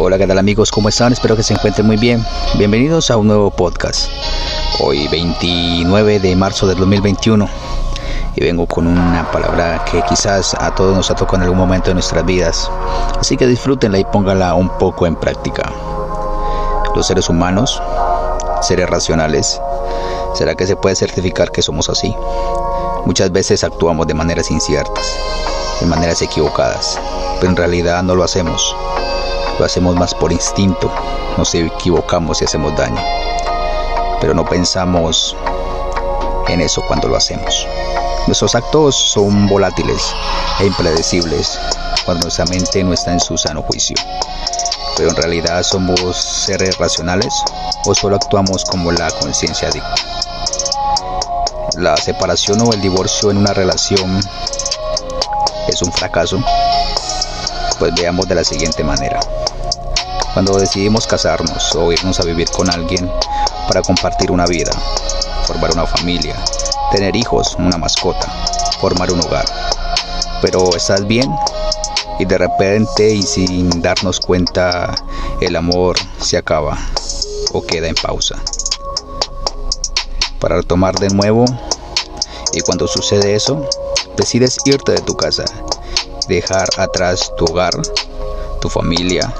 Hola, ¿qué tal amigos? ¿Cómo están? Espero que se encuentren muy bien. Bienvenidos a un nuevo podcast. Hoy 29 de marzo del 2021 y vengo con una palabra que quizás a todos nos ha tocado en algún momento de nuestras vidas. Así que disfrútenla y pónganla un poco en práctica. Los seres humanos, seres racionales, ¿será que se puede certificar que somos así? Muchas veces actuamos de maneras inciertas, de maneras equivocadas, pero en realidad no lo hacemos lo hacemos más por instinto, nos equivocamos y hacemos daño. Pero no pensamos en eso cuando lo hacemos. Nuestros actos son volátiles e impredecibles cuando nuestra mente no está en su sano juicio. Pero en realidad somos seres racionales o solo actuamos como la conciencia dicta. La separación o el divorcio en una relación es un fracaso. Pues veamos de la siguiente manera. Cuando decidimos casarnos o irnos a vivir con alguien para compartir una vida, formar una familia, tener hijos, una mascota, formar un hogar. Pero estás bien y de repente y sin darnos cuenta el amor se acaba o queda en pausa. Para retomar de nuevo y cuando sucede eso, decides irte de tu casa, dejar atrás tu hogar, tu familia,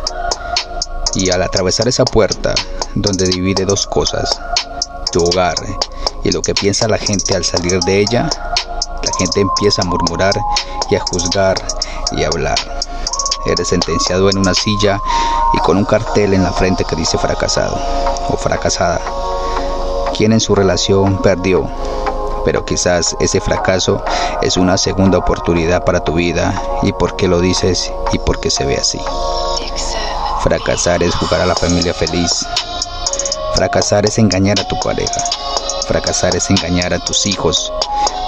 y al atravesar esa puerta donde divide dos cosas, tu hogar y lo que piensa la gente al salir de ella, la gente empieza a murmurar y a juzgar y a hablar. Eres sentenciado en una silla y con un cartel en la frente que dice fracasado o fracasada. Quien en su relación perdió, pero quizás ese fracaso es una segunda oportunidad para tu vida y por qué lo dices y por qué se ve así. Fracasar es jugar a la familia feliz. Fracasar es engañar a tu pareja. Fracasar es engañar a tus hijos.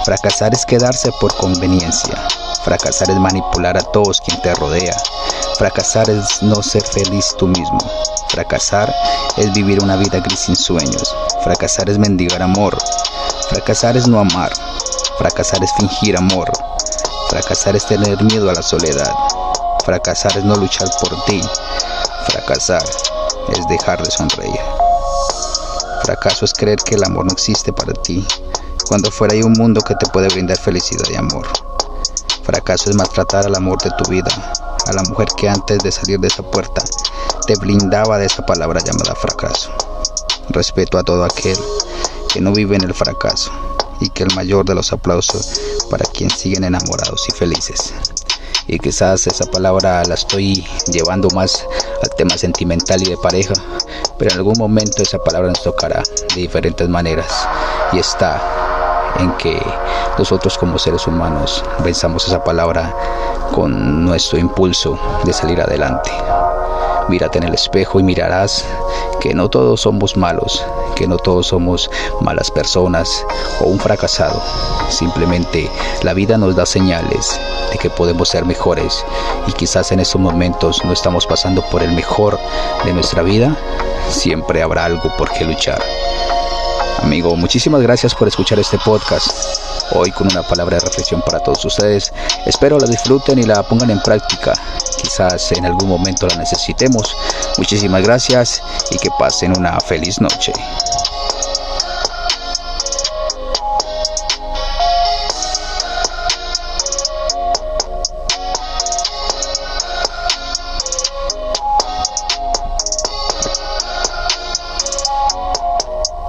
Fracasar es quedarse por conveniencia. Fracasar es manipular a todos quien te rodea. Fracasar es no ser feliz tú mismo. Fracasar es vivir una vida gris sin sueños. Fracasar es mendigar amor. Fracasar es no amar. Fracasar es fingir amor. Fracasar es tener miedo a la soledad. Fracasar es no luchar por ti. Fracasar es dejar de sonreír. Fracaso es creer que el amor no existe para ti, cuando fuera hay un mundo que te puede brindar felicidad y amor. Fracaso es maltratar al amor de tu vida, a la mujer que antes de salir de esa puerta te blindaba de esa palabra llamada fracaso. Respeto a todo aquel que no vive en el fracaso y que el mayor de los aplausos para quien siguen enamorados y felices y quizás esa palabra la estoy llevando más al tema sentimental y de pareja, pero en algún momento esa palabra nos tocará de diferentes maneras y está en que nosotros como seres humanos pensamos esa palabra con nuestro impulso de salir adelante. Mírate en el espejo y mirarás que no todos somos malos, que no todos somos malas personas o un fracasado. Simplemente la vida nos da señales de que podemos ser mejores y quizás en estos momentos no estamos pasando por el mejor de nuestra vida, siempre habrá algo por qué luchar. Amigo, muchísimas gracias por escuchar este podcast. Hoy con una palabra de reflexión para todos ustedes. Espero la disfruten y la pongan en práctica. En algún momento la necesitemos. Muchísimas gracias y que pasen una feliz noche.